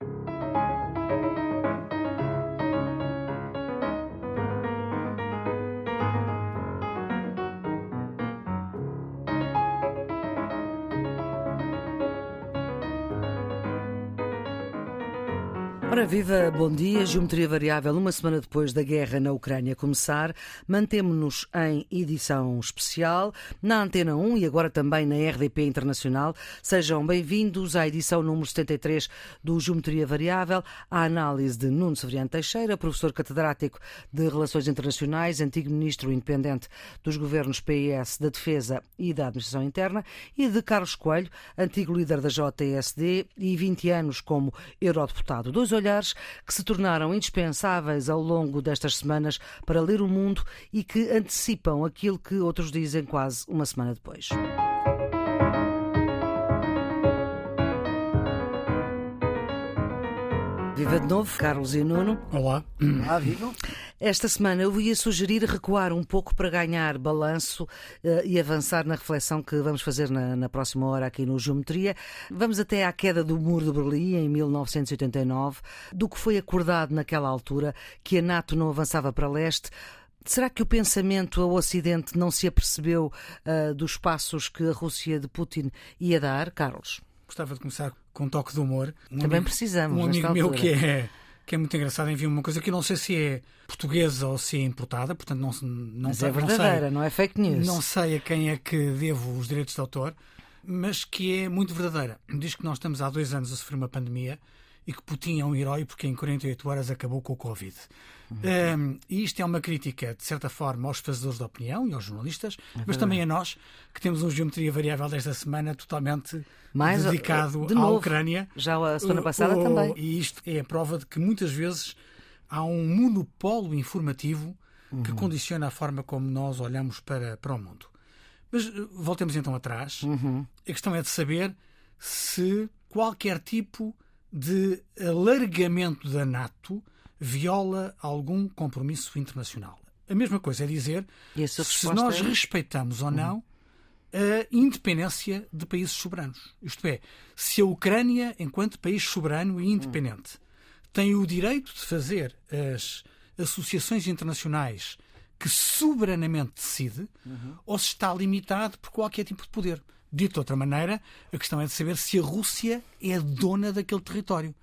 Thank you Ora viva, bom dia. Geometria Variável, uma semana depois da guerra na Ucrânia começar, mantemos-nos em edição especial na Antena 1 e agora também na RDP Internacional. Sejam bem-vindos à edição número 73 do Geometria Variável, a análise de Nuno Severiano Teixeira, professor catedrático de Relações Internacionais, antigo ministro independente dos governos PIS da Defesa e da Administração Interna, e de Carlos Coelho, antigo líder da JSD e 20 anos como eurodeputado. Dois olhares que se tornaram indispensáveis ao longo destas semanas para ler o mundo e que antecipam aquilo que outros dizem quase uma semana depois. Viva de novo, Carlos e Nuno. Olá. Olá, vivam. Esta semana eu ia sugerir recuar um pouco para ganhar balanço uh, e avançar na reflexão que vamos fazer na, na, próxima hora aqui no Geometria. Vamos até à queda do Muro de Berlim em 1989, do que foi acordado naquela altura, que a NATO não avançava para leste. Será que o pensamento ao Ocidente não se apercebeu uh, dos passos que a Rússia de Putin ia dar, Carlos? Gostava de começar com um toque de humor. Um Também amigo, precisamos. Um amigo meu que é que é muito engraçado, enviou uma coisa que eu não sei se é portuguesa ou se é importada, portanto não, não mas sei. é verdadeira, não, não, é fake news. Não sei a quem é que devo os direitos de autor, mas que é muito verdadeira. Diz que nós estamos há dois anos a sofrer uma pandemia e que Putin é um herói porque em 48 horas acabou com o Covid. Uhum. Um, e isto é uma crítica, de certa forma, aos fazedores de opinião e aos jornalistas, é mas também a nós, que temos uma geometria variável desta semana totalmente Mais, dedicado de à novo, Ucrânia. Já a semana passada também. E isto é a prova de que muitas vezes há um monopólio informativo uhum. que condiciona a forma como nós olhamos para, para o mundo. Mas eh, voltemos então atrás. Uhum. A questão é de saber se qualquer tipo de alargamento da NATO viola algum compromisso internacional. A mesma coisa é dizer se nós é... respeitamos ou não a independência de países soberanos. Isto é, se a Ucrânia, enquanto país soberano e independente, tem o direito de fazer as associações internacionais que soberanamente decide, uhum. ou se está limitado por qualquer tipo de poder. Dito de outra maneira, a questão é de saber se a Rússia é dona daquele território.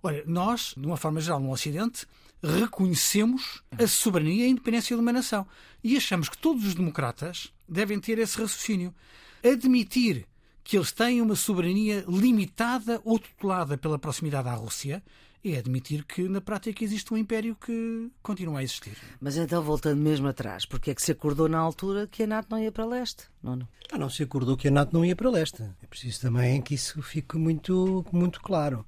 Olha, nós, de uma forma geral, no Ocidente, reconhecemos a soberania e a independência de uma nação. E achamos que todos os democratas devem ter esse raciocínio. Admitir que eles têm uma soberania limitada ou tutelada pela proximidade à Rússia é admitir que na prática existe um império que continua a existir. Mas então, voltando mesmo atrás, porque é que se acordou na altura que a NATO não ia para leste? Não, não. Ah, não se acordou que a NATO não ia para leste. É preciso também que isso fique muito, muito claro.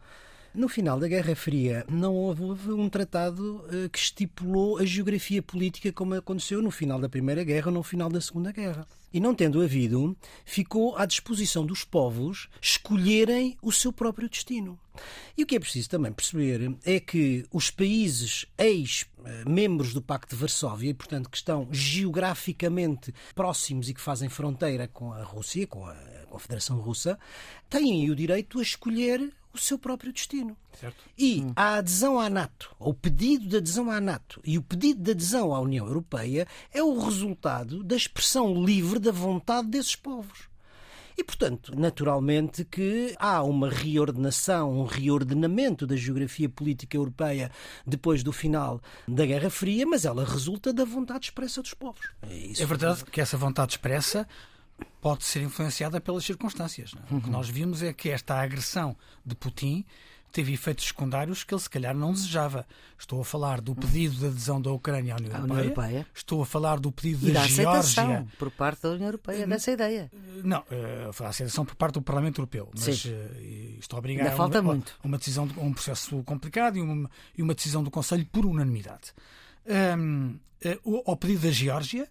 No final da Guerra Fria, não houve um tratado eh, que estipulou a geografia política como aconteceu no final da Primeira Guerra ou no final da Segunda Guerra. E não tendo havido, ficou à disposição dos povos escolherem o seu próprio destino. E o que é preciso também perceber é que os países ex-membros do Pacto de Varsóvia, e portanto que estão geograficamente próximos e que fazem fronteira com a Rússia, com a, com a Federação Russa, têm o direito a escolher o seu próprio destino. Certo. E hum. a adesão à NATO, ou o pedido de adesão à NATO e o pedido de adesão à União Europeia é o resultado da expressão livre da vontade desses povos. E, portanto, naturalmente que há uma reordenação, um reordenamento da geografia política europeia depois do final da Guerra Fria, mas ela resulta da vontade expressa dos povos. É, é verdade que essa vontade expressa pode ser influenciada pelas circunstâncias. Uhum. O que uhum. nós vimos é que esta agressão de Putin teve efeitos secundários que ele se calhar não desejava. Estou a falar do pedido de adesão da Ucrânia à União, Europeia. União Europeia. Estou a falar do pedido e da, da Geórgia por parte da União Europeia dessa ideia. Não, eh, a aceitação por parte do Parlamento Europeu, mas Sim. Eh, obriga a uma, muito. uma decisão, um processo complicado e uma, e uma decisão do Conselho por unanimidade. Um, eh, ao pedido da Geórgia,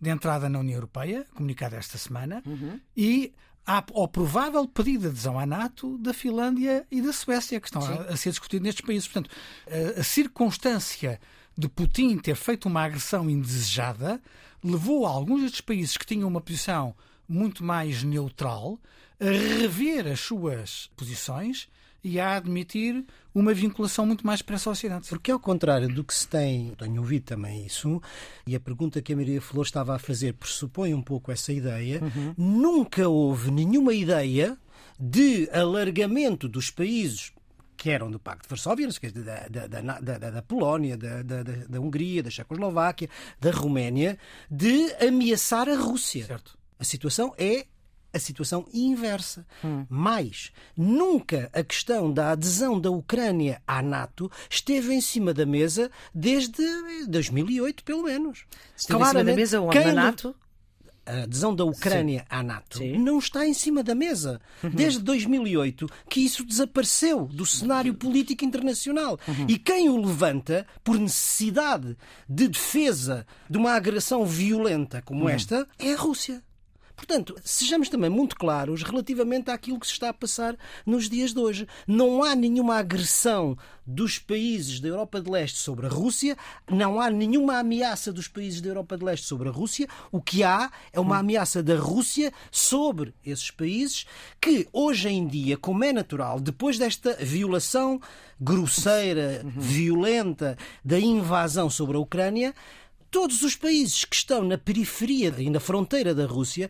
de entrada na União Europeia, comunicado esta semana, uhum. e ao provável pedido de adesão à NATO da Finlândia e da Suécia, que estão a, a, ser discutidos nestes países. Portanto, a, a, circunstância de Putin ter feito uma agressão indesejada levou a alguns destes países que tinham uma posição muito mais neutral a rever as suas posições e a admitir uma vinculação muito mais para esse Ocidente. Porque, ao contrário do que se tem, tenho ouvido também isso, e a pergunta que a Maria Flor estava a fazer pressupõe um pouco essa ideia, uhum. nunca houve nenhuma ideia de alargamento dos países que eram do Pacto de Varsóvia, da, da, da, da Polónia, da, da, Hungria, da Checoslováquia, da Roménia, de ameaçar a Rússia. Certo. A situação é a situação inversa. Hum. Mais, nunca a questão da adesão da Ucrânia à NATO esteve em cima da mesa desde 2008, pelo menos. Esteve Claramente, em cima da mesa onde? Na NATO? a adesão da Ucrânia Sim. à NATO Sim. não está em cima da mesa. Uhum. Desde 2008 que isso desapareceu do cenário político internacional. Uhum. E quem o levanta por necessidade de defesa de uma agressão violenta como uhum. esta é a Rússia. Portanto, sejamos também muito claros relativamente àquilo que se está a passar nos dias de hoje. Não há nenhuma agressão dos países da Europa de Leste sobre a Rússia, não há nenhuma ameaça dos países da Europa de Leste sobre a Rússia. O que há é uma ameaça da Rússia sobre esses países que, hoje em dia, como é natural, depois desta violação grosseira, violenta da invasão sobre a Ucrânia, todos os países que estão na periferia e na fronteira da Rússia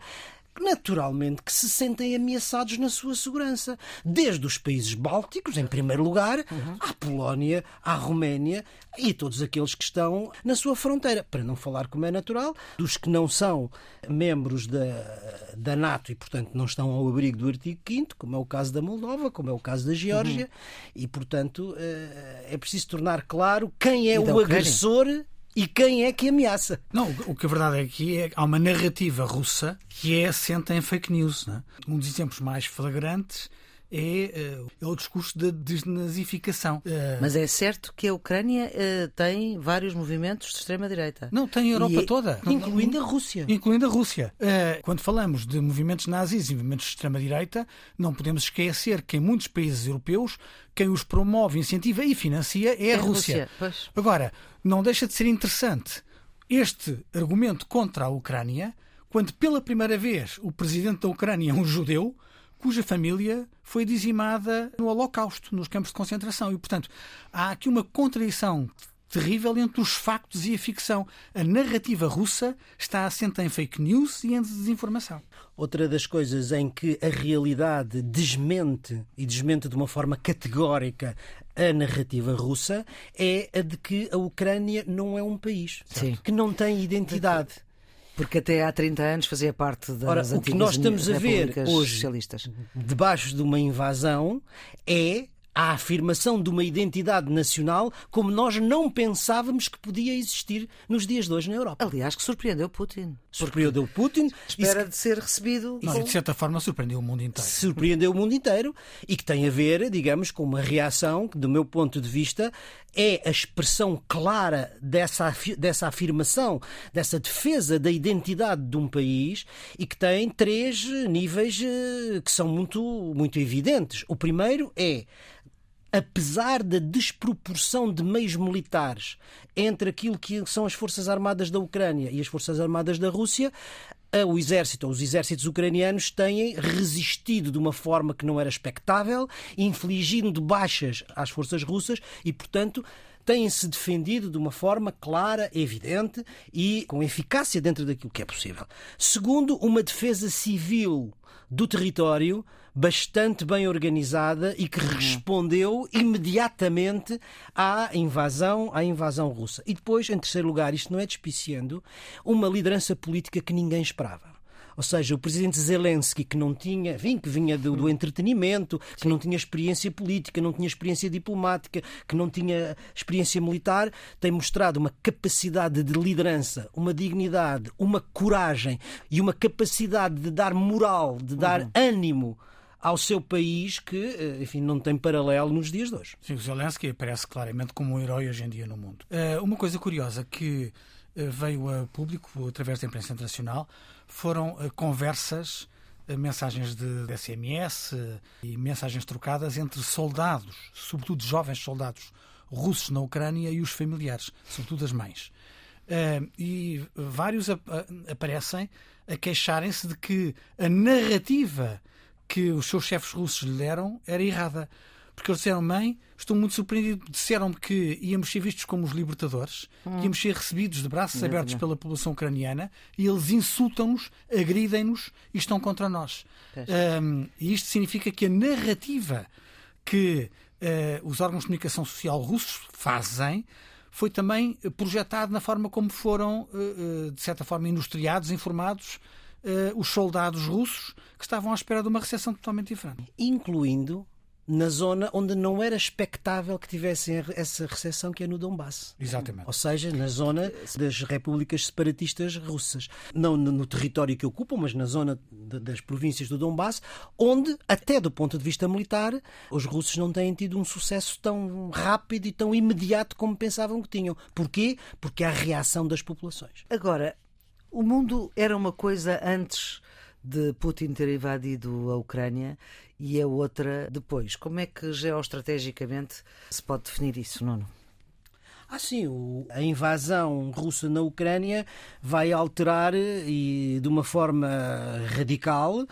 naturalmente que se sentem ameaçados na sua segurança. Desde os países bálticos, em primeiro lugar, uhum. à Polónia, à Roménia e todos aqueles que estão na sua fronteira. Para não falar, como é natural, dos que não são membros da, da NATO e, portanto, não estão ao abrigo do artigo 5, como é o caso da Moldova, como é o caso da Geórgia, uhum. e, portanto, eh, é preciso tornar claro quem é o agressor e quem é que ameaça. Não, o que a verdade é que é, há uma narrativa russa que é assenta em fake news. Né? Um dos exemplos mais flagrantes é, uh, é o discurso da desnazificação. Uh, Mas é certo que a Ucrânia uh, tem vários movimentos de extrema-direita. Não, tem a Europa é, toda. Incluindo a Rússia. Incluindo a Rússia. quando falamos de movimentos nazis e movimentos de extrema-direita, não podemos esquecer que em muitos países europeus quem os promove, incentiva e financia é, é a Rússia. Rússia Agora, não deixa de ser interessante este argumento contra a Ucrânia, quando pela primeira vez o presidente da Ucrânia é um judeu, cuja família foi dizimada no Holocausto, nos campos de concentração. E, portanto, há aqui uma contradição terrível entre os factos e a ficção. A narrativa russa está assente em fake news e em desinformação. Outra das coisas em que a realidade desmente e desmente de uma forma categórica a narrativa russa é a de que a Ucrânia não é um país, Sim. que não tem identidade. Porque até há 30 anos fazia parte das Ora, o que nós estamos a ver hoje, socialistas. debaixo de uma invasão, é a afirmação de uma identidade nacional como nós não pensávamos que podia existir nos dias de hoje na Europa. Aliás, que surpreendeu Putin. Surpreendeu Putin. Espera de ser recebido. Não, com... de certa forma surpreendeu o mundo inteiro. Surpreendeu o mundo inteiro e que tem a ver, digamos, com uma reação que, do meu ponto de vista, é a expressão clara dessa, dessa afirmação, dessa defesa da identidade de um país e que tem três níveis eh, que são muito, muito evidentes. O primeiro é apesar da desproporção de meios militares entre aquilo que são as Forças Armadas da Ucrânia e as Forças Armadas da Rússia, o exército, os exércitos ucranianos têm resistido de uma forma que não era expectável, infligindo baixas às forças russas e, portanto, têm-se defendido de uma forma clara, evidente e com eficácia dentro daquilo que é possível. Segundo, uma defesa civil do território bastante bem organizada e que uhum. respondeu imediatamente à invasão, à invasão russa. E depois, em terceiro lugar, isto não é despiciando, uma liderança política que ninguém esperava. Ou seja, o presidente Zelensky, que não tinha, vim, que vinha do, do entretenimento, que não tinha experiência política, não tinha experiência diplomática, que não tinha experiência militar, tem mostrado uma capacidade de liderança, uma dignidade, uma coragem e uma capacidade de dar moral, de dar uhum. ânimo ao seu país que, eh, enfim, não tem paralelo nos dias de hoje. Sim, o Zelensky aparece claramente como um herói hoje em dia no mundo. Uh, uma coisa curiosa que uh, veio a público através da imprensa internacional foram uh, conversas, mensagens de, de SMS e mensagens trocadas entre soldados, sobretudo jovens soldados russos na Ucrânia e os familiares, sobretudo as mães. e vários aparecem a queixarem-se de que a narrativa que os seus chefes russos lhe deram era errada. porque eles disseram: Mãe, estou muito surpreendido. Disseram-me que íamos ser vistos como os libertadores, hum. íamos ser recebidos de braços abertos pela população ucraniana e eles insultam-nos, agridem-nos e estão contra nós. Um, e isto significa que a narrativa que uh, os órgãos de comunicação social russos fazem foi também projetado na forma como foram, uh, uh, de certa forma, industriados, informados os soldados russos que estavam à espera de uma recepção totalmente diferente. Incluindo na zona onde não era expectável que tivessem essa recessão, que é no Donbass. Exatamente. Ou seja, na zona das repúblicas separatistas russas. Não no território que ocupam, mas na zona das províncias do Donbass, onde, até do ponto de vista militar, os russos não têm tido um sucesso tão rápido e tão imediato como pensavam que tinham. Porquê? Porque há reação das populações. Agora, o mundo era uma coisa antes de Putin ter invadido a Ucrânia e a outra depois. Como é que geoestrategicamente se pode definir isso, Nuno? Ah, sim, a invasão russa na Ucrânia vai alterar e de uma forma radical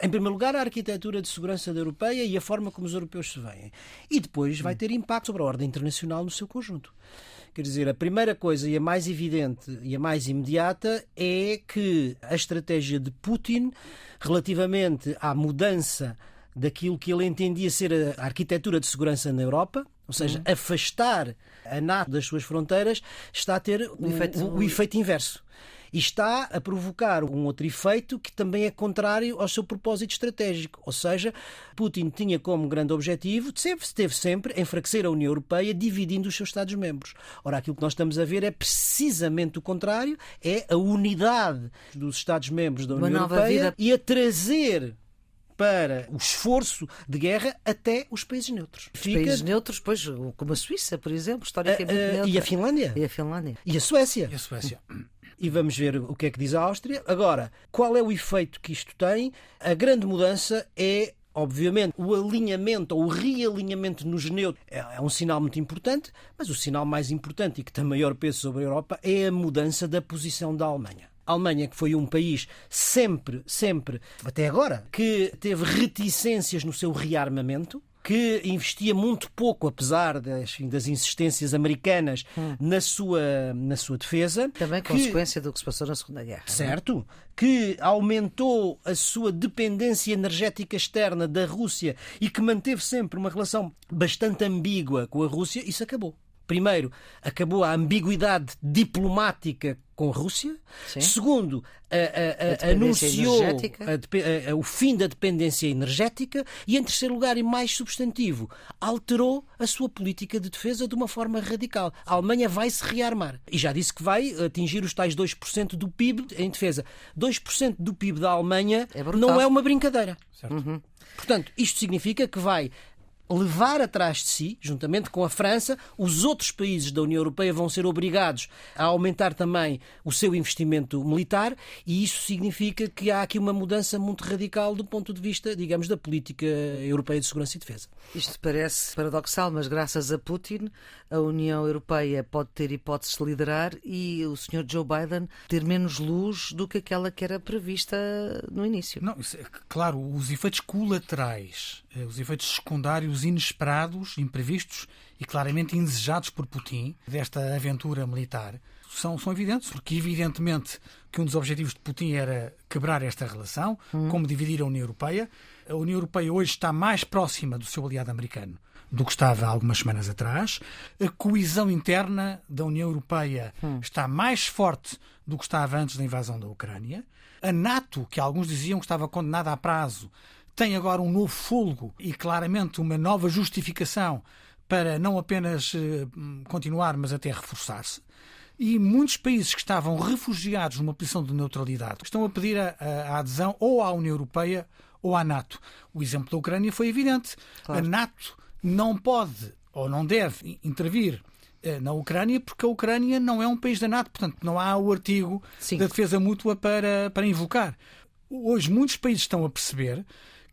em primeiro lugar, a arquitetura de segurança da europeia e a forma como os europeus se veem. E depois vai ter impacto sobre a ordem internacional no seu conjunto. Quer dizer, a primeira coisa e a mais evidente e a mais imediata é que a estratégia de Putin relativamente à mudança daquilo que ele entendia ser a arquitetura de segurança na Europa, ou seja, uhum. afastar a NATO das suas fronteiras, está a ter o, efeito... o, o efeito inverso e está a provocar um outro efeito que também é contrário ao seu propósito estratégico. Ou seja, Putin tinha como grande objetivo, sempre esteve sempre, enfraquecer a União Europeia, dividindo os seus Estados-membros. Ora, aquilo que nós estamos a ver é precisamente o contrário, é a unidade dos Estados-membros da União Europeia vida... e a trazer para o esforço de guerra até os países neutros. Os Fica... países neutros, pois, como a Suíça, por exemplo, historicamente. Uh, uh, e a Finlândia. E a Finlândia. E a Suécia. E a Suécia e vamos ver o que é que diz a Áustria. Agora, qual é o efeito que isto tem? A grande mudança é Obviamente, o alinhamento ou o realinhamento nos neutros é, é um sinal muito importante, mas o sinal mais importante e que tem maior peso sobre a Europa é a mudança da posição da Alemanha. A Alemanha, que foi um país sempre, sempre, até agora, que teve reticências no seu rearmamento, que investia muito pouco, apesar das, das insistências americanas, hum. na, sua, na sua defesa. Também que, consequência do que se passou na Segunda Guerra. É? Certo. Que aumentou a sua dependência energética externa da Rússia e que manteve sempre uma relação bastante ambígua com a Rússia, isso acabou. Primeiro, acabou a ambiguidade diplomática com a Rússia. Sim. Segundo, a, a, a, anunciou o fim da dependência energética. E, em terceiro lugar, e mais substantivo, alterou a sua política de defesa de uma forma radical. A Alemanha vai se rearmar. E já disse que vai atingir os tais 2% do PIB em defesa. 2% do PIB da Alemanha é não é uma brincadeira. Uhum. Portanto, isto significa que vai levar atrás de si, juntamente com a França, os outros países da União Europeia vão ser obrigados a aumentar também o seu investimento militar e isso significa que há aqui uma mudança muito radical do ponto de vista, digamos, da política europeia de segurança e defesa. Isto parece paradoxal, mas graças a Putin, a União Europeia pode ter hipóteses de liderar e o Sr. Joe Biden ter menos luz do que aquela que era prevista no início. Não, é, claro, os efeitos colaterais, eh, os efeitos secundários inesperados, imprevistos e claramente indesejados por Putin desta aventura militar são, são evidentes, porque evidentemente que um dos objetivos de Putin era quebrar esta relação, hum. como dividir a União Europeia. A União Europeia hoje está mais próxima do seu aliado americano do que estava há algumas semanas atrás. A coesão interna da União Europeia hum. está mais forte do que estava antes da invasão da Ucrânia. A NATO, que alguns diziam que estava condenada a prazo, tem agora um novo fôlego e claramente uma nova justificação para não apenas eh, continuar, mas até reforçar-se. E muitos países que estavam refugiados numa posição de neutralidade estão a pedir a, a adesão ou à União Europeia ou à NATO. O exemplo da Ucrânia foi evidente. Claro. A NATO não pode ou não deve intervir eh, na Ucrânia porque a Ucrânia não é um país da NATO, portanto não há o artigo Sim. da defesa mútua para, para invocar. Hoje muitos países estão a perceber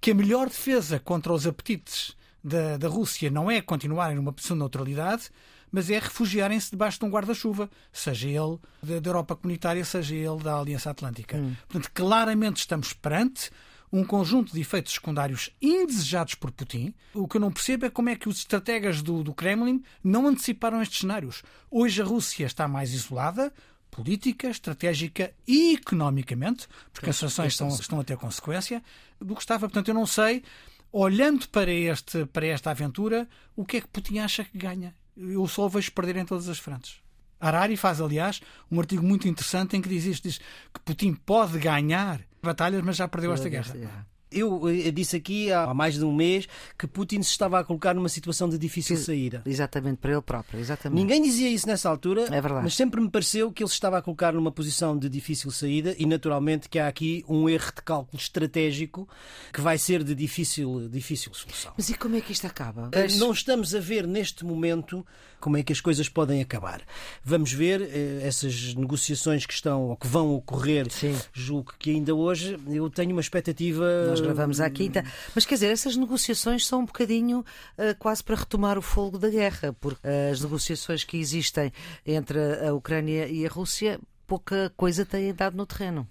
que a melhor defesa contra os apetites da, da Rússia não é continuarem numa posição de neutralidade, mas é refugiarem-se debaixo de um guarda-chuva, seja ele da, Europa Comunitária, seja ele da Aliança Atlântica. Hum. Portanto, claramente estamos perante um conjunto de efeitos secundários indesejados por Putin. O que eu não percebo é como é que os estrategas do, do Kremlin não anteciparam estes cenários. Hoje a Rússia está mais isolada, política, estratégica e economicamente, porque as sanções estão, estão a ter consequência, do que estava. Portanto, eu não sei, olhando para, este, para esta aventura, o que é que Putin acha que ganha. Eu só o vejo perder em todas as frentes. Harari faz, aliás, um artigo muito interessante em que diz isto: diz que Putin pode ganhar batalhas, mas já perdeu esta guerra. Eu, eu disse aqui há mais de um mês que Putin se estava a colocar numa situação de difícil saída. Exatamente, para ele próprio. Exatamente. Ninguém dizia isso nessa altura, é verdade. mas sempre me pareceu que ele se estava a colocar numa posição de difícil saída e, naturalmente, que há aqui um erro de cálculo estratégico que vai ser de difícil, difícil solução. Mas e como é que isto acaba? Não estamos a ver neste momento como é que as coisas podem acabar. Vamos ver eh, essas negociações que estão ou que vão ocorrer. Sim. Julgo que ainda hoje eu tenho uma expectativa. Nós gravamos à quinta. Mas quer dizer, essas negociações são um bocadinho uh, quase para retomar o fogo da guerra, porque uh, as negociações que existem entre a Ucrânia e a Rússia pouca coisa têm dado no terreno.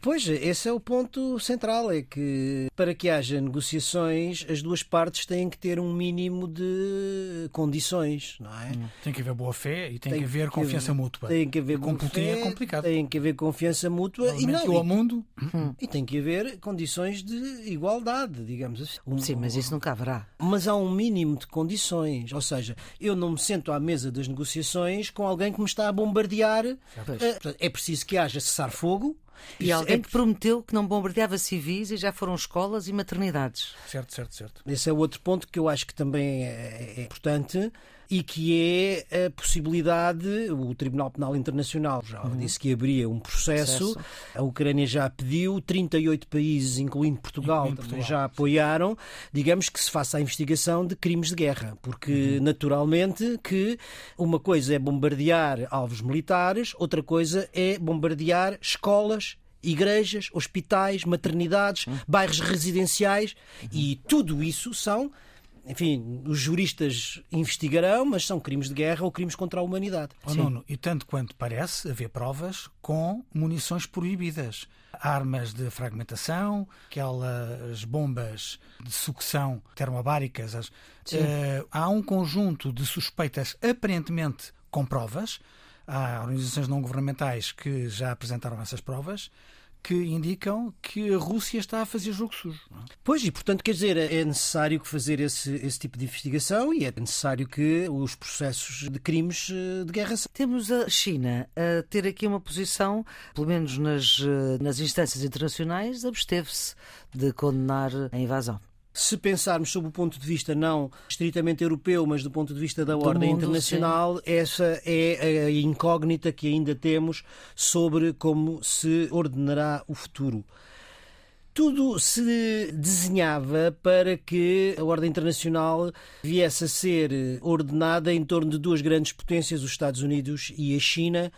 Pois, esse é o ponto central, é que para que haja negociações, as duas partes têm que ter um mínimo de condições, não é? Hum. Tem que haver boa fé e tem, tem que haver confiança mútua. Tem que haver Com Putin é complicado. Tem que haver confiança mútua e não ao mundo. Hum. E tem que haver condições de igualdade, digamos assim. Um, Sim, mas isso nunca haverá. Mas há um mínimo de condições, ou seja, eu não me sento à mesa das negociações com alguém que me está a bombardear. É, é preciso que haja cessar-fogo e alguém é... que prometeu que não bombardeava civis e já foram escolas e maternidades. Certo, certo, certo. Esse é outro ponto que eu acho que também é, é importante e que é a possibilidade, o Tribunal Penal Internacional já uhum. disse que abria um processo, processo, a Ucrânia já pediu, 38 países, incluindo Portugal, incluindo Portugal já apoiaram, digamos que se faça a investigação de crimes de guerra, porque uhum. naturalmente que uma coisa é bombardear alvos militares, outra coisa é bombardear escolas igrejas, hospitais, maternidades, uhum. bairros residenciais e tudo isso são enfim, os juristas investigarão, mas são crimes de guerra ou crimes contra a humanidade. Oh, Nuno, e tanto quanto parece haver provas com munições proibidas. Armas de fragmentação, aquelas bombas de sucção termobáricas. Uh, há um conjunto de suspeitas aparentemente com provas. Há organizações não governamentais que já apresentaram essas provas que indicam que a Rússia está a fazer jogo sujo. É? Pois, e portanto, quer dizer, é necessário fazer esse, esse tipo de investigação e é necessário que os processos de crimes eh, de guerra. Temos a China a ter aqui uma posição, pelo menos nas, eh, nas instâncias internacionais, absteve-se de condenar a invasão. Se pensarmos sob o ponto de vista não estritamente europeu, mas do ponto de vista da do ordem mundo, internacional, sim. essa é a incógnita que ainda temos sobre como se ordenará o futuro. Tudo se desenhava para que a ordem internacional viesse a ser ordenada em torno de duas grandes potências, os Estados Unidos e a China,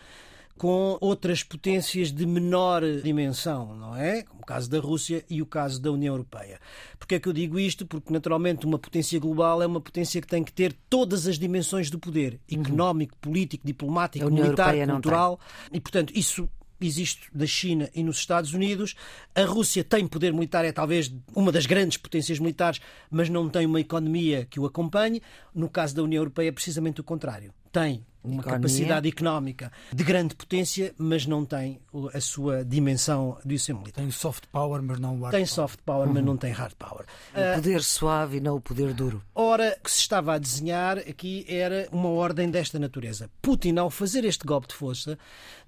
com outras potências de menor dimensão, não é? Como o caso da Rússia e o caso da União Europeia. Porquê é que eu digo isto? Porque, naturalmente, uma potência global é uma potência que tem que ter todas as dimensões do poder uhum. económico, político, diplomático, militar, cultural. E, portanto, isso existe da China e nos Estados Unidos. A Rússia tem poder militar, é talvez uma das grandes potências militares, mas não tem uma economia que o acompanhe. No caso da União Europeia, é precisamente o contrário. Tem uma Economia. capacidade económica de grande potência, mas não tem a sua dimensão de ser militar. Tem soft power, mas não hard Tem power. soft power, uhum. mas não tem hard power. O poder suave e não o poder duro. Ora, o que se estava a desenhar aqui era uma ordem desta natureza. Putin, ao fazer este golpe de força,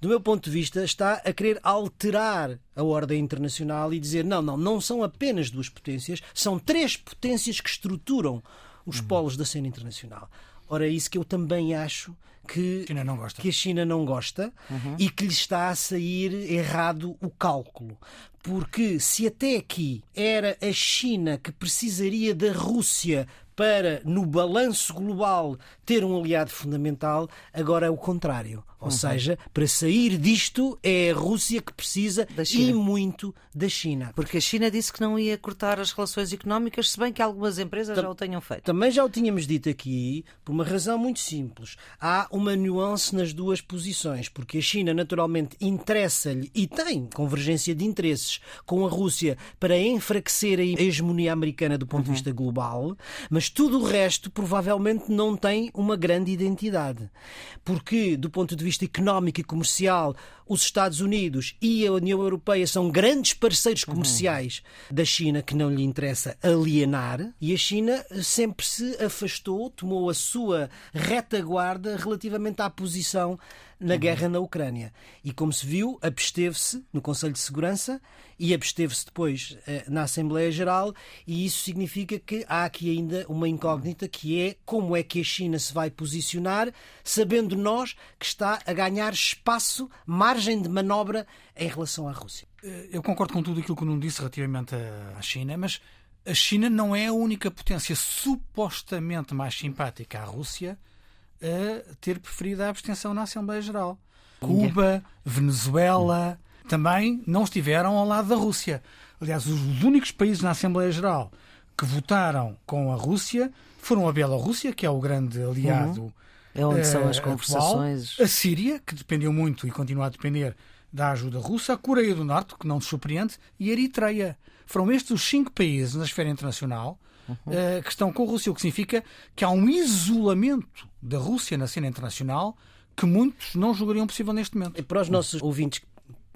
do meu ponto de vista, está a querer alterar a ordem internacional e dizer: não, não, não são apenas duas potências, são três potências que estruturam os uhum. polos da cena internacional. Ora, é isso que eu também acho que, que a China não gosta uhum. e que lhe está a sair errado o cálculo. Porque se até aqui era a China que precisaria da Rússia para, no balanço global, ter um aliado fundamental, agora é o contrário. Ou uhum. seja, para sair disto é a Rússia que precisa e muito da China. Porque a China disse que não ia cortar as relações económicas, se bem que algumas empresas Tam já o tenham feito. Também já o tínhamos dito aqui, por uma razão muito simples. Há uma nuance nas duas posições, porque a China naturalmente interessa-lhe e tem convergência de interesses com a Rússia para enfraquecer a hegemonia americana do ponto uhum. de vista global, mas tudo o resto provavelmente não tem uma grande identidade. Porque, do ponto de vista vista económico e comercial, os Estados Unidos e a União Europeia são grandes parceiros comerciais uhum. da China que não lhe interessa alienar, e a China sempre se afastou, tomou a sua retaguarda relativamente à posição na uhum. guerra na Ucrânia. E como se viu, absteve-se no Conselho de Segurança e absteve-se depois eh, na Assembleia Geral, e isso significa que há aqui ainda uma incógnita que é como é que a China se vai posicionar, sabendo nós que está a ganhar espaço, margem de manobra em relação à Rússia. Eh, eu concordo com tudo aquilo que o Nuno disse relativamente à China, mas a China não é a única potência supostamente mais simpática à Rússia a ter preferido a abstenção na Assembleia Geral. Cuba, Venezuela também não estiveram ao lado da Rússia. Aliás, os únicos países na Assembleia Geral que votaram com a Rússia foram a Bielorrússia, que é o grande aliado. Uhum. É onde são as eh, conversações. Atual, a Síria, que dependeu muito e continua a depender da ajuda russa, a Coreia do Norte, que não nos surpreende, e a Eritreia. Foram estes os cinco países na esfera internacional uhum. uh, que estão com a Rússia, o que significa que há um isolamento da Rússia na cena internacional que muitos não julgariam possível neste momento. E para os nossos ouvintes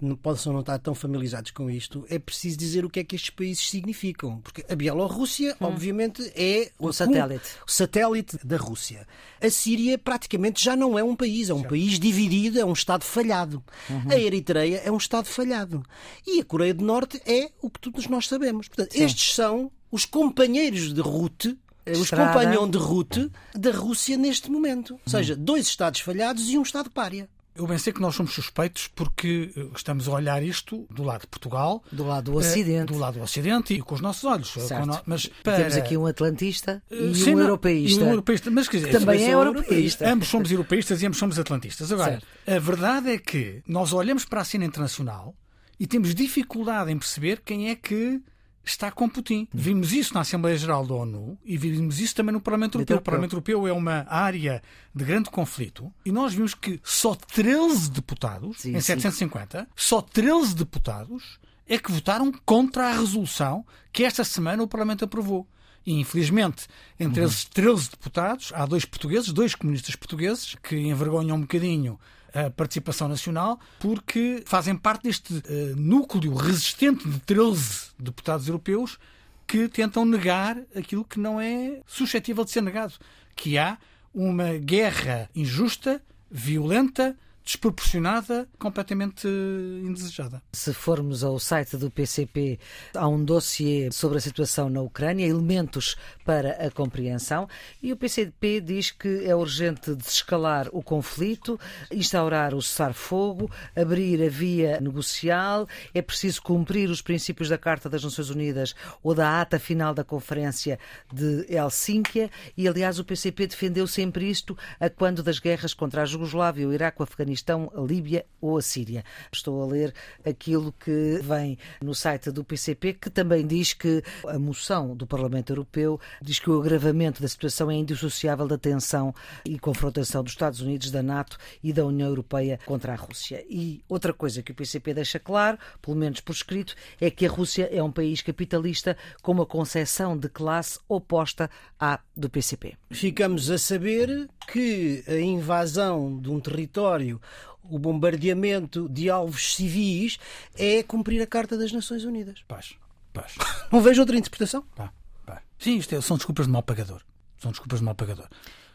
não possam não estar tão familiarizados com isto, é preciso dizer o que é que estes países significam. Porque a Bielorrússia, hum. obviamente, é o, satélite. o satélite da Rússia. A Síria praticamente já não é um país, é um país dividido, é um Estado falhado. Uhum. A Eritreia é um Estado falhado. E a Coreia do Norte é o que todos nós sabemos. Portanto, Sim. estes são os companheiros de route os companhões de route da Rússia neste momento. Ou seja, dois Estados falhados e um Estado pária. Eu bem sei que nós somos suspeitos porque eh, estamos a olhar isto do lado de Portugal, do lado do Ocidente, do lado do Ocidente e com os nossos olhos. Certo. Mas para... temos aqui um atlantista eh, e Sim, um europeísta, e um europeísta mas quer dizer, também é europeísta. Ambos somos europeístas e ambos somos atlantistas. Agora, certo. a verdade é que nós olhamos para a cena internacional e temos dificuldade em perceber quem é que está com Putin. Vimos isso na Assembleia Geral da ONU e vimos isso também no Parlamento Europeu. O Parlamento Europeu é uma área de grande conflito e nós vimos que só 13 deputados, sim, em 750, sim. só 13 deputados é que votaram contra a resolução que esta semana o Parlamento aprovou. E, infelizmente, entre uhum. esses 13 deputados, há dois portugueses, dois comunistas portugueses, que envergonham um bocadinho a participação nacional, porque fazem parte deste uh, núcleo resistente de 13 deputados europeus que tentam negar aquilo que não é suscetível de ser negado, que há uma guerra injusta, violenta, desproporcionada, completamente indesejada. Se formos ao site do PCP, há um dossiê sobre a situação na Ucrânia, elementos para a compreensão, e o PCP diz que é urgente desescalar o conflito, instaurar o cessar-fogo, abrir a via negocial, é preciso cumprir os princípios da Carta das Nações Unidas ou da ata final da Conferência de Helsínquia, e aliás o PCP defendeu sempre isto a quando das guerras contra a Jugoslávia, o Iraque, o Afeganistão Afeganistão, a Líbia ou a Síria. Estou a ler aquilo que vem no site do PCP, que também diz que a moção do Parlamento Europeu diz que o agravamento da situação é indissociável da tensão e confrontação dos Estados Unidos, da NATO e da União Europeia contra a Rússia. E outra coisa que o PCP deixa claro, pelo menos por escrito, é que a Rússia é um país capitalista com uma concepção de classe oposta à do PCP. Ficamos a saber que a invasão de um território o bombardeamento de alvos civis é cumprir a Carta das Nações Unidas. Paz, paz. Não vejo outra interpretação? Pá, pá. Sim, isto é, são desculpas de mal pagador. São desculpas de mal pagador.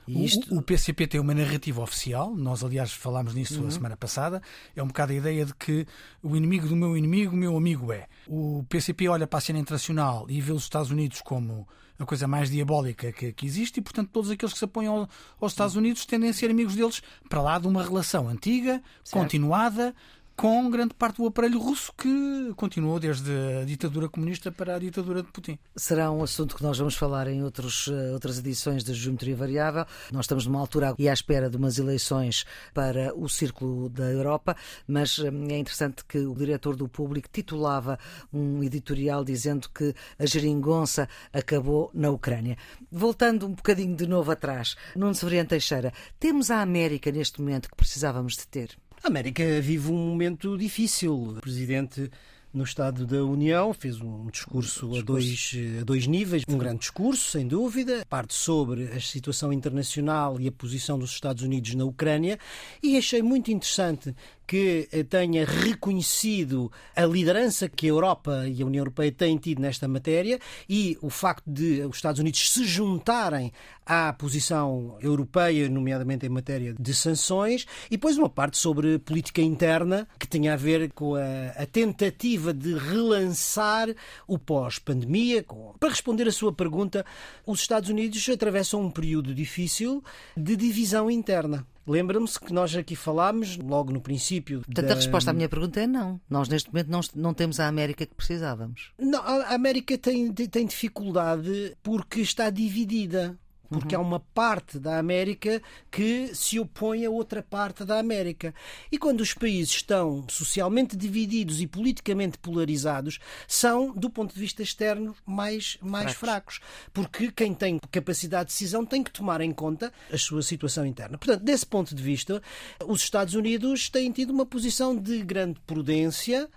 Isto... O, o, PCP tem uma narrativa oficial, nós aliás falámos nisso uhum. a semana passada, é um bocado a ideia de que o inimigo do meu inimigo, meu amigo é. O PCP olha para a cena internacional e vê os Estados Unidos como a coisa mais diabólica que, que existe e, portanto, todos aqueles que se apoiam aos Estados Unidos tendem a ser amigos deles para lá de uma relação antiga, certo. continuada, com grande parte do aparelho russo que continuou desde a ditadura comunista para a ditadura de Putin. Será um assunto que nós vamos falar em outros, eh, outras edições da Geometria Variável. Nós estamos numa altura e à espera de umas eleições para o Círculo da Europa, mas eh, é interessante que o diretor do Público titulava um editorial dizendo que a geringonça acabou na Ucrânia. Voltando um bocadinho de novo atrás, Nuno Severiano Teixeira, temos a América neste momento que precisávamos de ter? A América vive um momento difícil. O presidente no Estado da União, fez um discurso, discurso, A, dois, a dois níveis, um grande discurso, sem dúvida, parte sobre a situação internacional e a posição dos Estados Unidos na Ucrânia, e achei muito interessante que tenha reconhecido a liderança que a Europa e a União Europeia têm tido nesta matéria e o facto de os Estados Unidos se juntarem à posição europeia, nomeadamente em matéria de sanções, e depois uma parte sobre política interna que tinha a ver com a, a tentativa de relançar o pós-pandemia. Para responder a sua pergunta, os Estados Unidos atravessam um período difícil de divisão interna. Lembra-me-se que nós aqui falámos logo no princípio. Portanto, da... a resposta à minha pergunta é não. Nós neste momento não, não temos a América que precisávamos. Não, a América tem, tem dificuldade porque está dividida porque uhum. há uma parte da América que se opõe a outra parte da América. E quando os países estão socialmente divididos e politicamente polarizados, são, do ponto de vista externo, mais, mais fracos. fracos. Porque quem tem capacidade de decisão tem que tomar em conta a sua situação interna. Portanto, desse ponto de vista, os Estados Unidos têm tido uma posição de grande prudência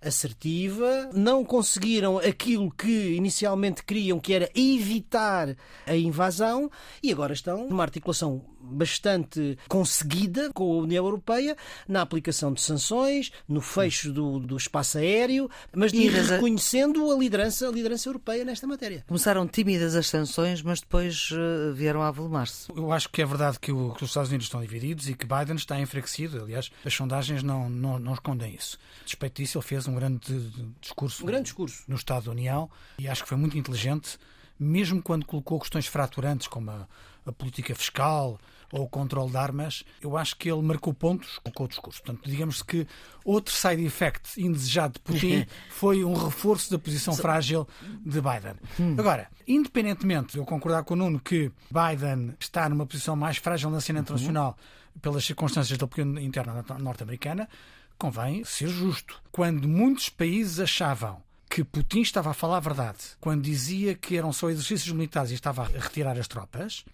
assertiva, não conseguiram aquilo que inicialmente queriam, que era evitar a invasão, e agora estão numa articulação bastante conseguida com a União Europeia na aplicação de sanções, no fecho do, do espaço aéreo, mas e reconhecendo a liderança, a liderança europeia nesta matéria. Começaram tímidas as sanções, mas depois uh, vieram a avolumar-se. Eu acho que é verdade que, o, que, os Estados Unidos estão divididos e que Biden está enfraquecido. Aliás, as sondagens não, não, não escondem isso. Despeito disso, ele fez um grande discurso, um grande discurso no Estado da União e acho que foi muito inteligente, mesmo quando colocou questões fraturantes como a, a política fiscal ou o controle de armas, eu acho que ele marcou pontos com o discurso. Portanto, digamos que outro side effect indesejado de Putin foi um reforço da posição frágil de Biden. Hum. Agora, independentemente de eu concordar com o Nuno que Biden está numa posição mais frágil na cena uhum. internacional pelas circunstâncias da política interna norte-americana, convém ser justo. Quando muitos países achavam que Putin estava a falar a verdade quando dizia que eram só exercícios militares e estava a retirar as tropas,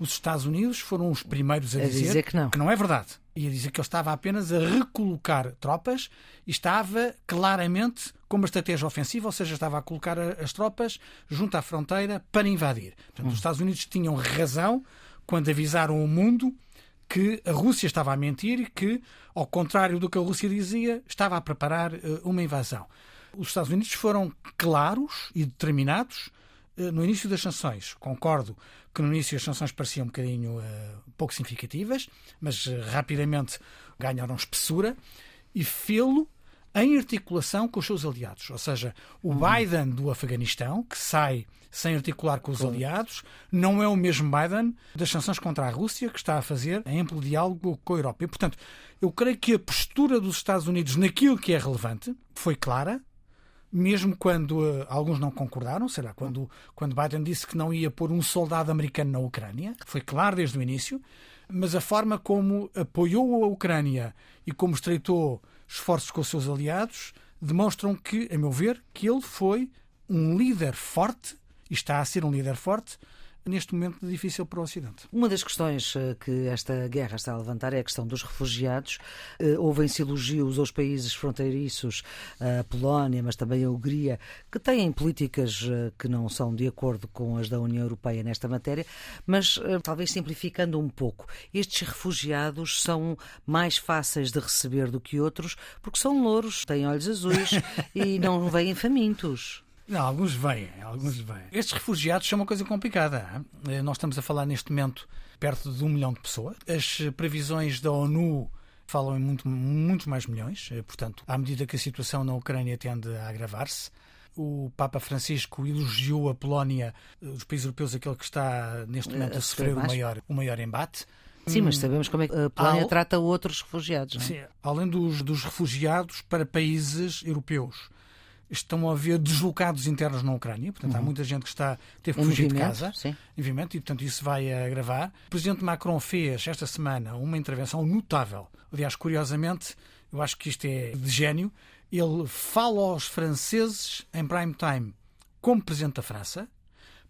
os Estados Unidos foram os primeiros a, a dizer, dizer, que, não. que não é verdade. E a dizer que ele estava apenas a recolocar tropas e estava claramente com uma estratégia ofensiva, ou seja, estava a colocar as tropas junto à fronteira para invadir. Portanto, hum. os Estados Unidos tinham razão quando avisaram o mundo que a Rússia estava a mentir e que, ao contrário do que a Rússia dizia, estava a preparar uh, uma invasão. Os Estados Unidos foram claros e determinados uh, no início das sanções. Concordo que no início as sanções pareciam um bocadinho uh, pouco significativas, mas rapidamente ganharam espessura e fê-lo em articulação com os seus aliados. Ou seja, o uhum. Biden do Afeganistão, que sai sem articular com os aliados, não é o mesmo Biden das sanções contra a Rússia, que está a fazer em amplo diálogo com a Europa. E, portanto, eu creio que a postura dos Estados Unidos naquilo que é relevante foi clara, mesmo quando uh, alguns não concordaram, será quando, quando Biden disse que não ia pôr um soldado americano na Ucrânia, foi claro desde o início, mas a forma como apoiou a Ucrânia e como estreitou esforços com os seus aliados demonstram que, a meu ver, que ele foi um líder forte e está a ser um líder forte neste momento difícil para o Ocidente. Uma das questões eh, que esta guerra está a levantar é a questão dos refugiados. Eh, ouvem-se elogios aos países fronteiriços, a Polónia, mas também a Hungria, que têm políticas eh, que não são de acordo com as da União Europeia nesta matéria, mas talvez simplificando um pouco, estes refugiados são mais fáceis de receber do que outros porque são louros, têm olhos azuis e não vêm famintos. Não, alguns vêm, alguns vêm. Estes refugiados são uma coisa complicada. Eh, nós estamos a falar neste momento perto de um milhão de pessoas. As previsões da ONU falam em muito, muitos mais milhões. Eh, portanto, à medida que a situação na Ucrânia tende a agravar-se, o Papa Francisco elogiou a Polónia, eh, os países europeus, aquele que está neste momento a sofrer o maior, o maior embate. Sim, mas sabemos como é que a Polónia trata outros refugiados. Não é? Sim, além dos, dos refugiados para países europeus estão a haver deslocados internos na Ucrânia, portanto uhum. há muita gente que está teve que fugir de casa, sim. Movimento, e portanto isso vai agravar. O presidente Macron fez esta semana uma intervenção notável. Aliás, curiosamente, eu acho que isto é de gênio. Ele fala aos franceses em prime time como presidente da França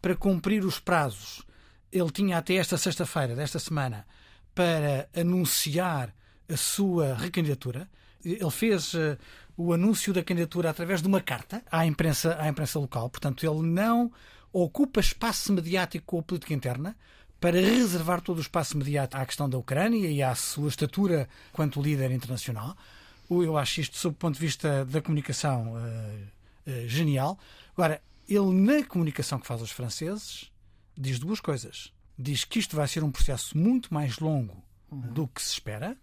para cumprir os prazos. Ele tinha até esta sexta-feira desta semana para anunciar a sua recandidatura. Ele fez uh, o anúncio da candidatura através de uma carta à imprensa, à imprensa local. Portanto, ele não ocupa espaço mediático com a política interna para reservar todo o espaço mediático à questão da Ucrânia e à sua estatura quanto líder internacional. Eu acho isto, sob o ponto de vista da comunicação, uh, uh, genial. Agora, ele, na comunicação que faz aos franceses, diz duas coisas. Diz que isto vai ser um processo muito mais longo uhum. do que se espera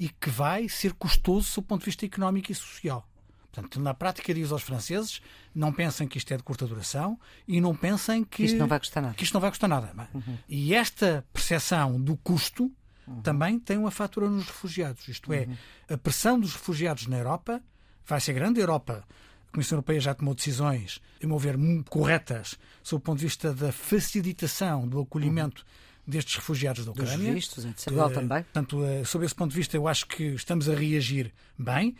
e que vai ser custoso do ponto de vista económico e social. Portanto, na prática diz aos franceses, não pensem que isto é de curta duração e não pensem que, isto não vai custar nada. Isto não vai custar nada. Uhum. E esta percepção do custo uhum. também tem uma fatura nos refugiados. Isto é, uhum. a pressão dos refugiados na Europa vai ser grande. A Europa, a Comissão Europeia já tomou decisões, a meu ver, corretas, sob o ponto de vista da facilitação do acolhimento uhum destes refugiados da Ucrânia. Dos vistos, etc. Igual também. Portanto, eh, sob esse ponto de vista, eu acho que estamos a reagir bem.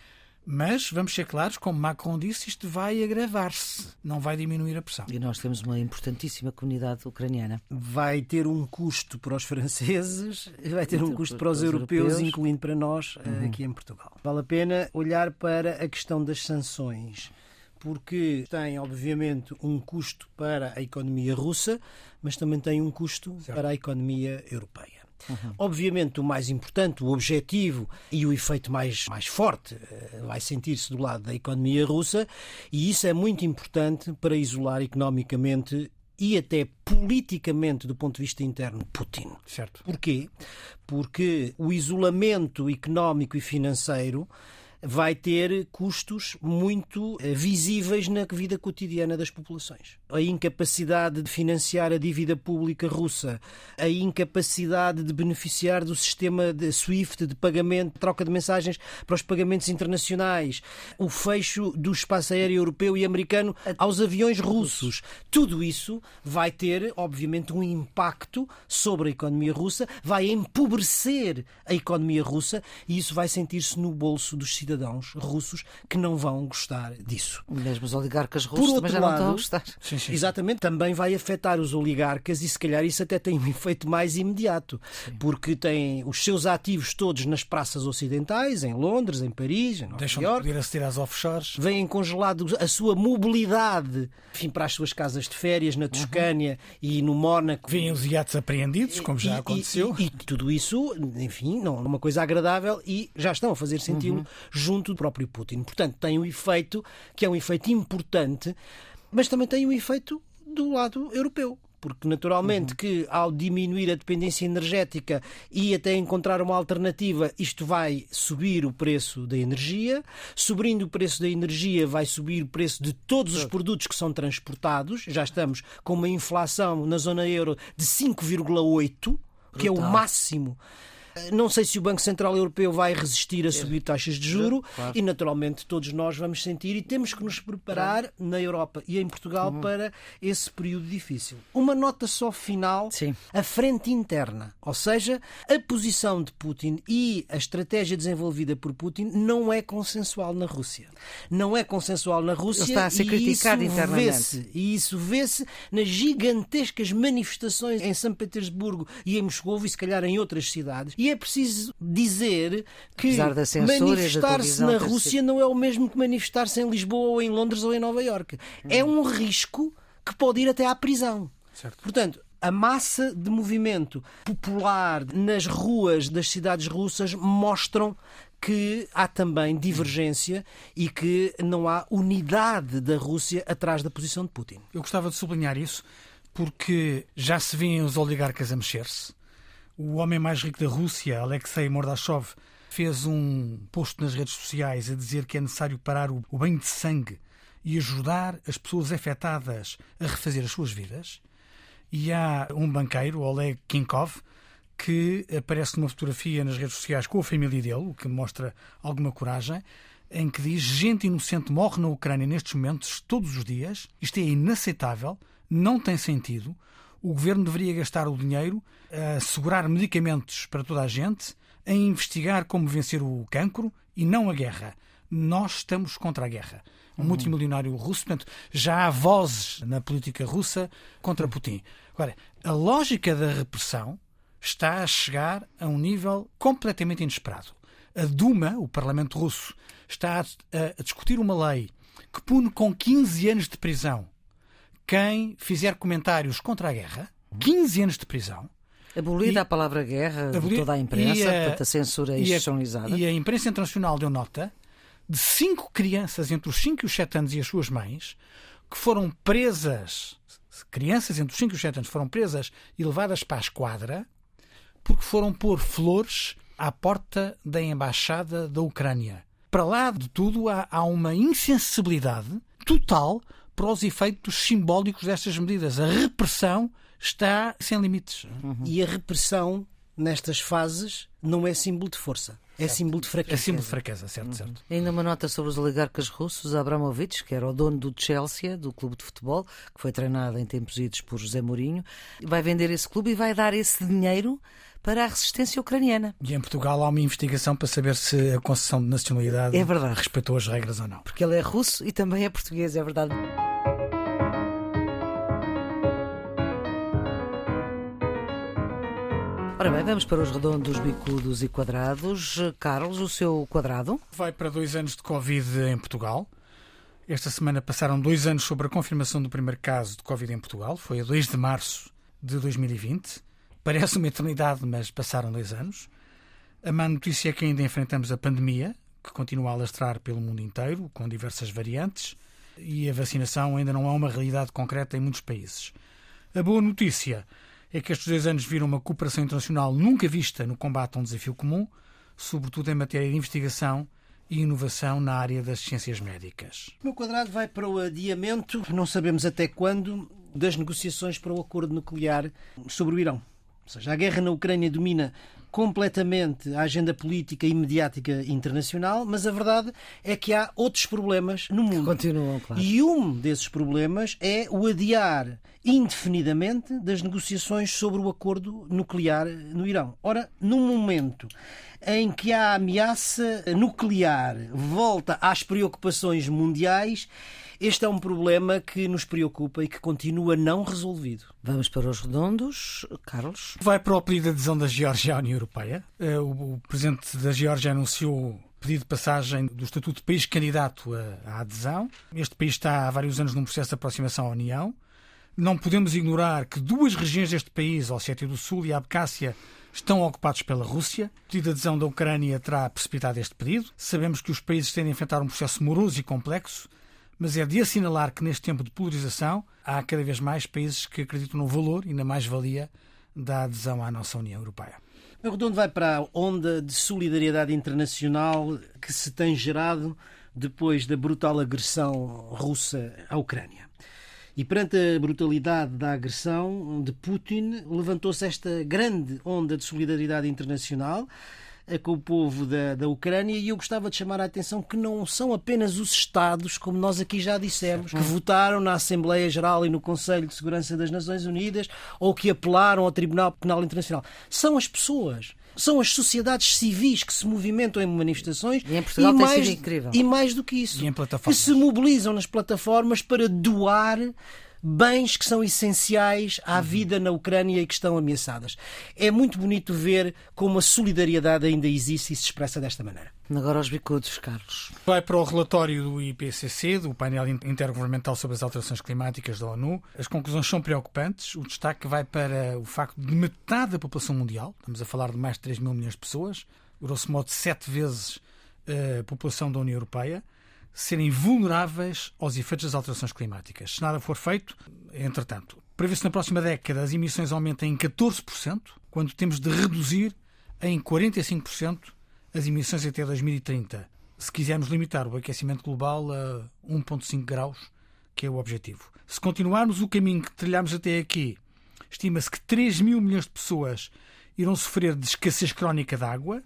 Mas vamos ser claros, como Macron disse, isto vai agravar-se, não vai diminuir a pressão. E nós temos uma importantíssima comunidade ucraniana. Vai ter um custo para os franceses, vai ter um custo para os, europeus, europeus, incluindo para nós eh, uhum. aqui em Portugal. Vale a pena olhar para a questão das sanções porque tem, obviamente, um custo para a economia russa, mas também tem um custo certo. para a economia europeia. Uhum. Obviamente, o mais importante, o objetivo e o efeito mais, mais forte eh, vai sentir-se do lado da economia russa, e isso é muito importante para isolar economicamente e até politicamente do ponto de vista interno Putin. Certo. Porquê? Porque o isolamento económico e financeiro vai ter custos muito eh, visíveis na vida cotidiana das populações. A incapacidade de financiar a dívida pública russa, a incapacidade de beneficiar do sistema de SWIFT de pagamento, troca de mensagens para os pagamentos internacionais, o fecho do espaço aéreo europeu e americano aos aviões russos. Tudo isso vai ter, obviamente, um impacto sobre a economia russa, vai empobrecer a economia russa e isso vai sentir-se no bolso dos cidadãos russos que não vão gostar disso. Mesmo os oligarcas russos também já lado, não estão a gostar. Sim, sim, exatamente, também vai afetar os oligarcas e se calhar isso até tem um efeito mais imediato, sim. porque têm os seus ativos todos nas praças ocidentais, em Londres, em Paris, em Nova Deixam York. de às offshores. Vêm congelados a sua mobilidade enfim, para as suas casas de férias na Toscânia uhum. e no Mónaco. Vêm os iates apreendidos, como já e, aconteceu. E, e, e, tudo isso, enfim, não é uma coisa agradável e já estão a fazer senti-lo uhum junto do próprio Putin. Portanto, tem um efeito que é um efeito importante, mas também tem um efeito do lado europeu porque naturalmente uhum. que ao diminuir a dependência energética e até encontrar uma alternativa, isto vai subir o preço da energia. Subindo o preço da energia, vai subir o preço de todos os produtos que são transportados. Já estamos com uma inflação na zona euro de 5,8, que é o máximo não sei se o Banco Central Europeu vai resistir a subir taxas de juro claro. e, naturalmente, todos nós vamos sentir e temos que nos preparar na Europa e em Portugal uhum. para esse período difícil. Uma nota só final: Sim. a frente interna, ou seja, a posição de Putin e a estratégia desenvolvida por Putin não é consensual na Rússia. Não é consensual na Rússia Ele está a ser criticado internamente. E isso vê-se nas gigantescas manifestações em São Petersburgo e em Moscou e se calhar em outras cidades. E é preciso dizer que manifestar-se na Rússia não é o mesmo que manifestar-se em Lisboa ou em Londres ou em Nova Iorque. Hum. É um risco que pode ir até à prisão. Certo. Portanto, a massa de movimento popular nas ruas das cidades russas mostram que há também divergência e que não há unidade da Rússia atrás da posição de Putin. Eu gostava de sublinhar isso porque já se vêem os oligarcas a mexer-se. O homem mais rico da Rússia, Alexei Mordashov, fez um post nas redes sociais a dizer que é necessário parar o banho de sangue e ajudar as pessoas afetadas a refazer as suas vidas. E há um banqueiro, Oleg Kinkov, que aparece numa fotografia nas redes sociais com a família dele, o que mostra alguma coragem, em que diz gente inocente morre na Ucrânia nestes momentos todos os dias. Isto é inaceitável, não tem sentido. O governo deveria gastar o dinheiro a assegurar medicamentos para toda a gente, a investigar como vencer o cancro e não a guerra. Nós estamos contra a guerra. Um uhum. multimilionário russo, portanto, já há vozes na política russa contra Putin. Agora, a lógica da repressão está a chegar a um nível completamente inesperado. A Duma, o Parlamento Russo, está a, a discutir uma lei que pune com 15 anos de prisão quem fizer comentários contra a guerra. 15 anos de prisão. Abolida e, a palavra guerra de toda a imprensa, a, portanto a censura é institucionalizada. E a imprensa internacional deu nota de cinco crianças entre os 5 e os 7 anos e as suas mães que foram presas, crianças entre os 5 e os 7 anos foram presas e levadas para a esquadra porque foram pôr flores à porta da embaixada da Ucrânia. Para lá de tudo, há, há uma insensibilidade total para os efeitos simbólicos destas medidas. A repressão está sem limites. Uhum. E a repressão, nestas fases, não é símbolo de força. É certo. símbolo de fraqueza. É símbolo de fraqueza, certo, uhum. certo. Ainda uma nota sobre os oligarcas russos. Abramovich, que era o dono do Chelsea, do clube de futebol, que foi treinado em tempos idos por José Mourinho, vai vender esse clube e vai dar esse dinheiro para a resistência ucraniana. E em Portugal há uma investigação para saber se a concessão de nacionalidade é verdade. respeitou as regras ou não. Porque ele é russo e também é português, é verdade. Ora bem, vamos para os redondos, bicudos e quadrados. Carlos, o seu quadrado? Vai para dois anos de Covid em Portugal. Esta semana passaram dois anos sobre a confirmação do primeiro caso de Covid em Portugal. Foi a 2 de março de 2020. Parece uma eternidade, mas passaram dois anos. A má notícia é que ainda enfrentamos a pandemia, que continua a alastrar pelo mundo inteiro, com diversas variantes, e a vacinação ainda não é uma realidade concreta em muitos países. A boa notícia é que estes dois anos viram uma cooperação internacional nunca vista no combate a um desafio comum, sobretudo em matéria de investigação e inovação na área das ciências médicas. O meu quadrado vai para o adiamento, não sabemos até quando, das negociações para o acordo nuclear sobre o Irão. Ou seja, a guerra na Ucrânia domina completamente a agenda política e mediática internacional, mas a verdade é que há outros problemas no mundo. Continuam, claro. E um desses problemas é o adiar indefinidamente das negociações sobre o acordo nuclear no Irão. Ora, num momento em que a ameaça nuclear volta às preocupações mundiais, este é um problema que nos preocupa e que continua não resolvido. Vamos para os redondos. Carlos? Vai para o pedido de adesão da Geórgia à União Europeia. Eh, o presidente da Geórgia anunciou pedido de passagem do estatuto de país candidato à adesão. Este país está há vários anos num processo de aproximação à União. Não podemos ignorar que duas regiões deste país, a Ossétia do Sul e a Abcásia, estão ocupados pela Rússia. O pedido de adesão da Ucrânia terá precipitado este pedido. Sabemos que os países têm de enfrentar um processo moroso e complexo mas é de assinalar que neste tempo de polarização há cada vez mais países que acreditam no valor e na mais-valia da adesão à nossa União Europeia. O Redondo vai para a onda de solidariedade internacional que se tem gerado depois da brutal agressão russa à Ucrânia. E perante a brutalidade da agressão de Putin, levantou-se esta grande onda de solidariedade internacional com o povo da, da Ucrânia e eu gostava de chamar a atenção que não são apenas os Estados, como nós aqui já dissemos, que votaram na Assembleia Geral e no Conselho de Segurança das Nações Unidas ou que apelaram ao Tribunal Penal Internacional. São as pessoas são as sociedades civis que se movimentam em manifestações e, em Portugal e mais, incrível. e mais do que isso, que se mobilizam nas plataformas para doar bens que são essenciais à uhum. vida na Ucrânia e que estão ameaçadas. É muito bonito ver como a solidariedade ainda existe e se expressa desta maneira. Agora aos bicudos, Carlos. Vai para o relatório do IPCC, do painel intergovernamental sobre as alterações climáticas da ONU. As conclusões são preocupantes. O destaque vai para o facto de metade da população mundial, estamos a falar de mais de 3 mil milhões de pessoas, grosso modo sete vezes a população da União Europeia, serem vulneráveis aos efeitos das alterações climáticas. Se nada for feito, entretanto, prevê-se na próxima década as emissões aumentem em 14%, quando temos de reduzir em 45% as emissões até 2030, se quisermos limitar o aquecimento global a 1,5 graus, que é o objetivo. Se continuarmos o caminho que trilhamos até aqui, estima-se que 3 mil milhões de pessoas irão sofrer de escassez crónica de água,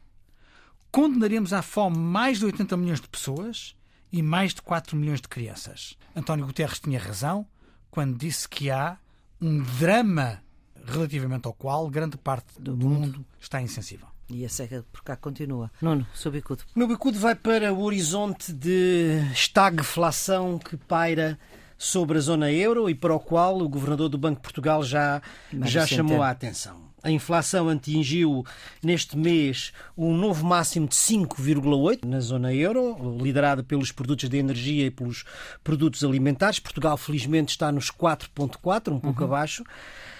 condenaremos à fome mais de 80 milhões de pessoas e mais de 4 milhões de crianças. António Guterres tinha razão quando disse que há um drama relativamente ao qual grande parte do, do mundo. mundo está insensível. E a seca por cá continua. Nuno, seu bicudo. O meu bicudo vai para o horizonte de estagflação que paira sobre a zona euro e para o qual o governador do Banco de Portugal já, já chamou a atenção. A inflação atingiu neste mês um novo máximo de 5,8 na zona euro, liderada pelos produtos de energia e pelos produtos alimentares. Portugal, felizmente, está nos 4,4, um pouco uhum. abaixo.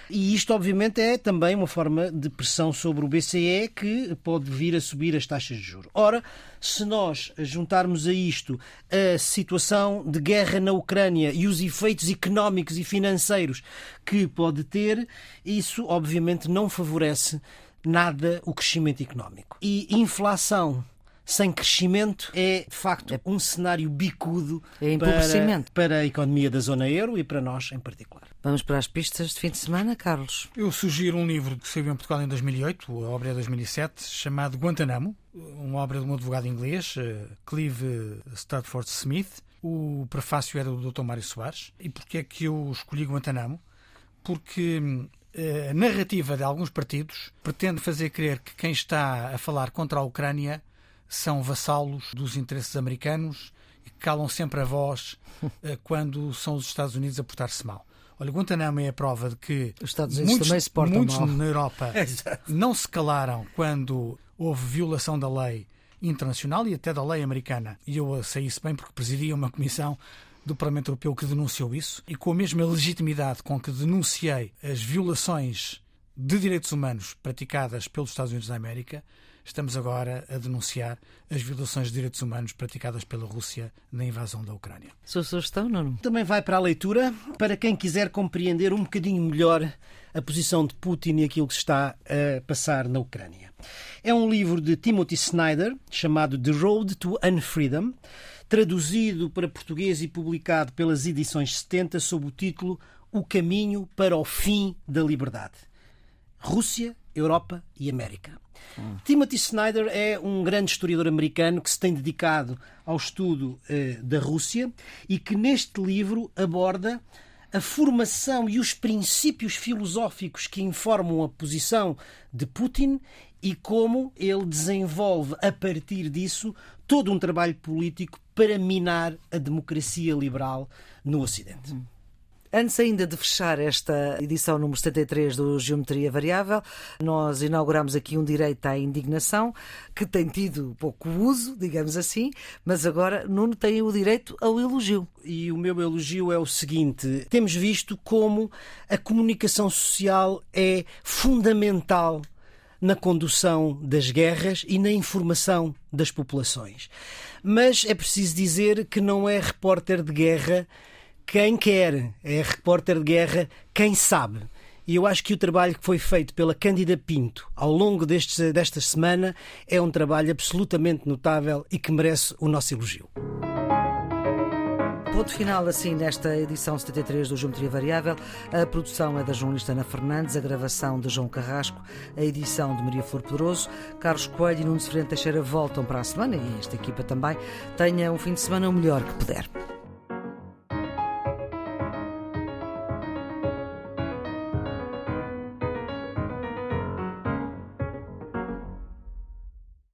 E isto, obviamente, é também uma forma de pressão sobre o BCE que pode vir a subir as taxas de juros. Ora, se nós juntarmos a isto a situação de guerra na Ucrânia e os efeitos económicos e financeiros que pode ter, isso, obviamente, não favorece nada o crescimento económico. E inflação sem crescimento é, de facto, é um cenário bicudo é para, para a economia da zona euro e para nós em particular. Vamos para as pistas de fim de semana, Carlos. Eu sugiro um livro que saiu em Portugal em 2008, a obra é 2007, chamado Guantanamo, uma obra de um advogado inglês, eh, Clive Studford Smith. O prefácio era do Dr. Mário Soares. E porquê é que eu escolhi Guantanamo? Porque eh, a narrativa de alguns partidos pretende fazer crer que quem está a falar contra a Ucrânia são vassalos dos interesses americanos e que calam sempre a voz eh, quando são os Estados Unidos a portar-se mal. Olha, Guantanamo é a prova de que Os Estados Unidos muitos, também se portam muitos mal. na Europa não se calaram quando houve violação da lei internacional e até da lei americana. E eu sei isso bem porque presidia uma comissão do Parlamento Europeu que denunciou isso e com a mesma legitimidade com que denunciei as violações de direitos humanos praticadas pelos Estados Unidos da América, estamos agora a denunciar as violações de direitos humanos praticadas pela Rússia na invasão da Ucrânia. Sua sugestão, Nuno? Também vai para a leitura, para quem quiser compreender um bocadinho melhor a posição de Putin e aquilo que se está a passar na Ucrânia. É um livro de Timothy Snyder, chamado The Road to Unfreedom, traduzido para português e publicado pelas edições 70 sob o título O Caminho para o Fim da Liberdade. Rússia, Europa e América. Hum. Timothy Snyder é um grande historiador americano que se tem dedicado ao estudo eh, da Rússia e que neste livro aborda a formação e os princípios filosóficos que informam a posição de Putin e como ele desenvolve a partir disso todo um trabalho político para minar a democracia liberal no Ocidente. Hum. Antes ainda de fechar esta edição número 73 do Geometria Variável, nós inauguramos aqui um direito à indignação, que tem tido pouco uso, digamos assim, mas agora Nuno tem o direito ao elogio. E o meu elogio é o seguinte: temos visto como a comunicação social é fundamental na condução das guerras e na informação das populações. Mas é preciso dizer que não é repórter de guerra quem quer, é repórter de guerra quem sabe. E eu acho que o trabalho que foi feito pela Cândida Pinto ao longo desta semana é um trabalho absolutamente notável e que merece o nosso elogio. Ponto final, assim, nesta edição 73 do Geometria Variável. A produção é da jornalista Ana Fernandes, a gravação de João Carrasco, a edição de Maria Flor Pedroso. Carlos Coelho e Nuno Seferente Teixeira voltam para a semana e esta equipa também. Tenha um fim de semana o melhor que puder.